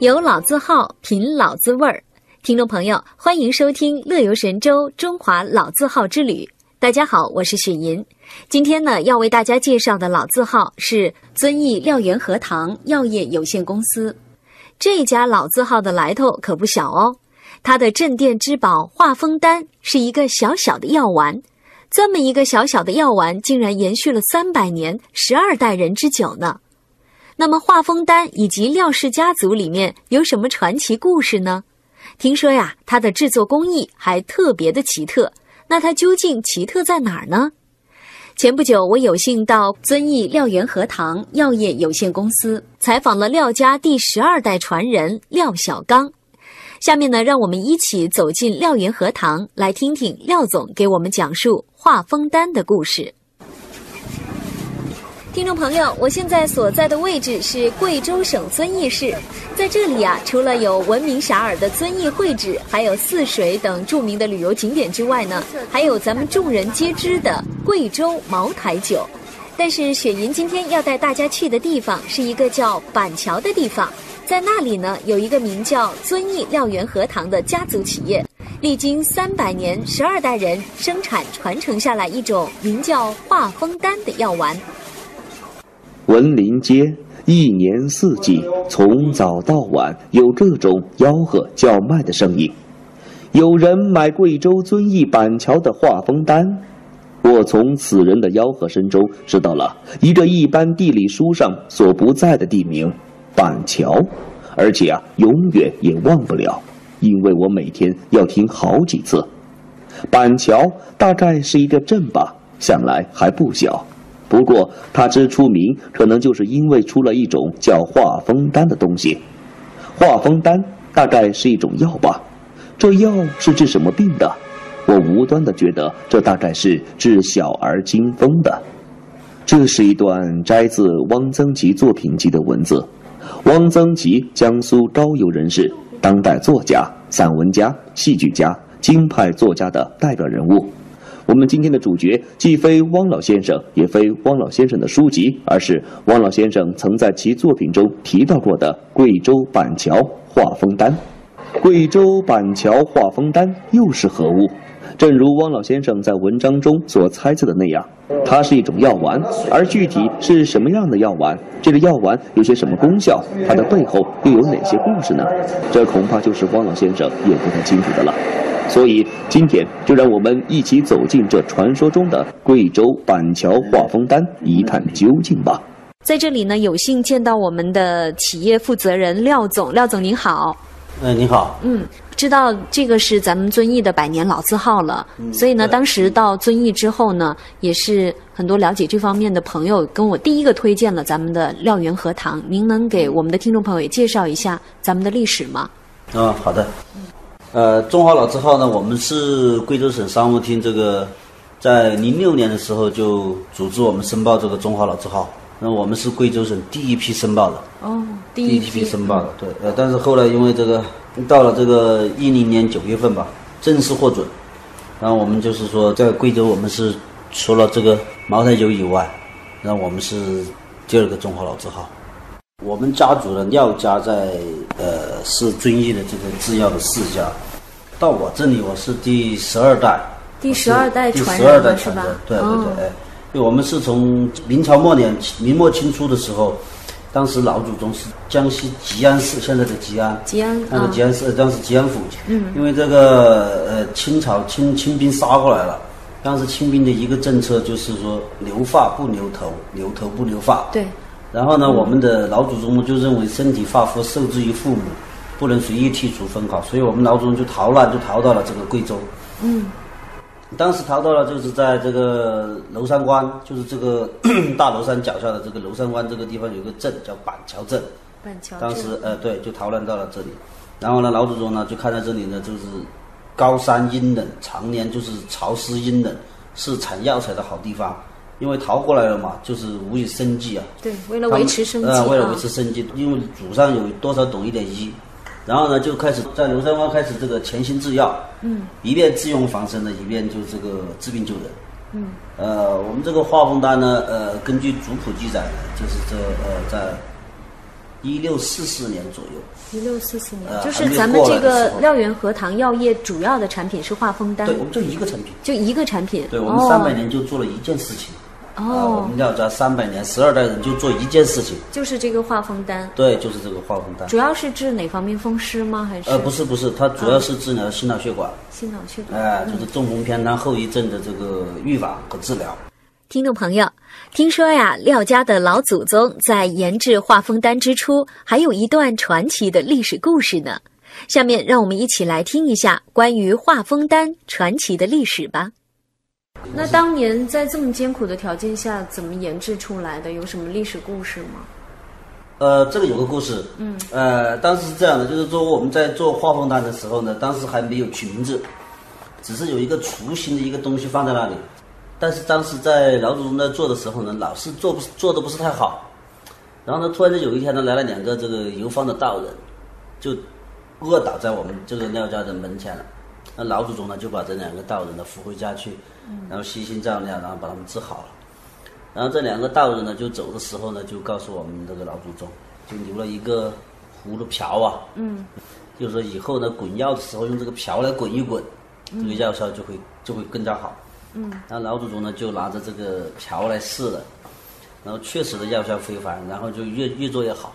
有老字号，品老滋味儿。听众朋友，欢迎收听《乐游神州中华老字号之旅》。大家好，我是雪银。今天呢，要为大家介绍的老字号是遵义廖源和堂药业有限公司。这家老字号的来头可不小哦。它的镇店之宝化风丹是一个小小的药丸，这么一个小小的药丸，竟然延续了三百年、十二代人之久呢。那么化风丹以及廖氏家族里面有什么传奇故事呢？听说呀，它的制作工艺还特别的奇特。那它究竟奇特在哪儿呢？前不久，我有幸到遵义廖源荷塘药业有限公司采访了廖家第十二代传人廖小刚。下面呢，让我们一起走进廖源荷塘，来听听廖总给我们讲述化风丹的故事。听众朋友，我现在所在的位置是贵州省遵义市，在这里啊，除了有闻名遐迩的遵义会址，还有泗水等著名的旅游景点之外呢，还有咱们众人皆知的贵州茅台酒。但是雪银今天要带大家去的地方是一个叫板桥的地方，在那里呢，有一个名叫遵义廖源和堂的家族企业，历经三百年、十二代人生产传承下来一种名叫化风丹的药丸。文林街一年四季，从早到晚有这种吆喝叫卖的声音。有人买贵州遵义板桥的画风丹，我从此人的吆喝声中知道了一个一般地理书上所不在的地名——板桥，而且啊，永远也忘不了，因为我每天要听好几次。板桥大概是一个镇吧，想来还不小。不过，他之出名，可能就是因为出了一种叫化风丹的东西。化风丹大概是一种药吧？这药是治什么病的？我无端的觉得，这大概是治小儿惊风的。这是一段摘自汪曾祺作品集的文字。汪曾祺，江苏高邮人士，当代作家、散文家、戏剧家、京派作家的代表人物。我们今天的主角既非汪老先生，也非汪老先生的书籍，而是汪老先生曾在其作品中提到过的贵州板桥画风丹。贵州板桥画风丹又是何物？正如汪老先生在文章中所猜测的那样，它是一种药丸。而具体是什么样的药丸？这个药丸有些什么功效？它的背后又有哪些故事呢？这恐怕就是汪老先生也不太清楚的了。所以今天就让我们一起走进这传说中的贵州板桥化风丹，一探究竟吧。在这里呢，有幸见到我们的企业负责人廖总，廖总您好。嗯，你好。嗯，知道这个是咱们遵义的百年老字号了，所以呢，当时到遵义之后呢，也是很多了解这方面的朋友跟我第一个推荐了咱们的廖源荷塘。您能给我们的听众朋友也介绍一下咱们的历史吗？啊，好的。呃，中华老字号呢，我们是贵州省商务厅这个，在零六年的时候就组织我们申报这个中华老字号。那我们是贵州省第一批申报的。哦，第一批申报的，对。呃，但是后来因为这个到了这个一零年九月份吧，正式获准。然后我们就是说，在贵州我们是除了这个茅台酒以外，然后我们是第二个中华老字号。我们家族的廖家在呃是遵义的这个制药的世家，到我这里我是第十二代，第十二代传人是吧？对对对，哎，我们是从明朝末年、明末清初的时候，当时老祖宗是江西吉安市，现在的吉安，吉安，那个吉安市当时吉安府，嗯，因为这个呃清朝清清兵杀过来了，当时清兵的一个政策就是说留发不留头，留头不留发，对。然后呢，我们的老祖宗就认为身体发肤受之于父母，不能随意剔除分毫，所以我们老祖宗就逃难，就逃到了这个贵州。嗯，当时逃到了就是在这个娄山关，就是这个 大娄山脚下的这个娄山关这个地方有个镇叫板桥镇。板桥。当时呃对，就逃难到了这里。然后呢，老祖宗呢就看在这里呢，就是高山阴冷，常年就是潮湿阴冷，是产药材的好地方。因为逃过来了嘛，就是无以生计啊。对，为了维持生计啊。为了维持生计，因为祖上有多少懂一点医，然后呢就开始在庐山湾开始这个潜心制药。嗯。一边自用防身的，一边就这个治病救人。嗯。呃，我们这个化风丹呢，呃，根据族谱记载呢，就是这呃在一六四四年左右。一六四四年，呃就是咱们这个廖源荷塘药业主要的产品是化风丹对，，我们就一个产品。就一个产品。对我们三百年就做了一件事情。啊，我哦，们廖家三百年，十二代人就做一件事情。就是这个化风丹，对，就是这个化风丹。主要是治哪方面风湿吗？还是呃，不是不是，它主要是治疗心脑血管，心脑血管？哎、就是中风偏瘫后遗症的这个预防和治疗。听众朋友，听说呀，廖家的老祖宗在研制化风丹之初，还有一段传奇的历史故事呢。下面让我们一起来听一下关于化风丹传奇的历史吧。那当年在这么艰苦的条件下，怎么研制出来的？有什么历史故事吗？呃，这个有个故事，嗯，呃，当时是这样的，就是说我们在做化风丹的时候呢，当时还没有取名字，只是有一个雏形的一个东西放在那里。但是当时在老祖宗在做的时候呢，老是做不做的不是太好。然后呢，突然间有一天呢，来了两个这个游方的道人，就卧倒在我们这个廖家的门前了。那老祖宗呢，就把这两个道人呢扶回家去，然后悉心照料，然后把他们治好了。然后这两个道人呢，就走的时候呢，就告诉我们这个老祖宗，就留了一个葫芦瓢啊，嗯，就是说以后呢滚药的时候用这个瓢来滚一滚，这个药效就会就会更加好。嗯，然后老祖宗呢就拿着这个瓢来试了，然后确实的药效非凡，然后就越越做越好。